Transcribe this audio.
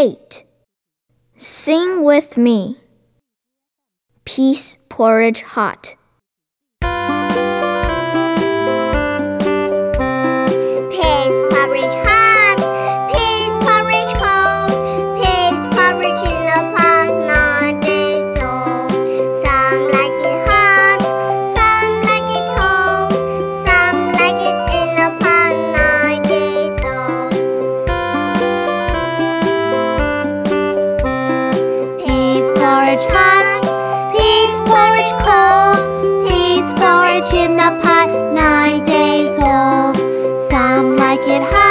8. Sing with me. Peas porridge hot. porridge hot, peas porridge cold, peas porridge in the pot, nine days old. Some like it hot.